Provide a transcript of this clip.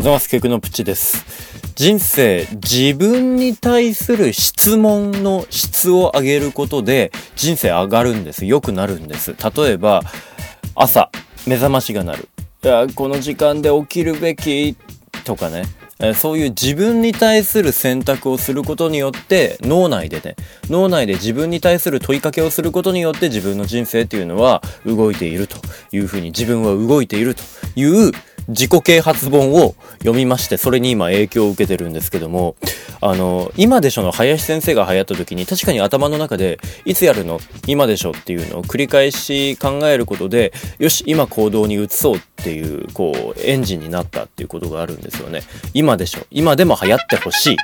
ございます。ケクノプチです。人生、自分に対する質問の質を上げることで、人生上がるんです。良くなるんです。例えば、朝、目覚ましが鳴る。いや、この時間で起きるべき、とかね。そういう自分に対する選択をすることによって脳内でね脳内で自分に対する問いかけをすることによって自分の人生っていうのは動いているというふうに自分は動いているという自己啓発本を読みましてそれに今影響を受けてるんですけどもあの今でしょの林先生が流行った時に確かに頭の中でいつやるの？今でしょっていうのを繰り返し考えることでよし今行動に移そうっていうこうエンジンになったっていうことがあるんですよね。今でしょ。今でも流行ってほしい。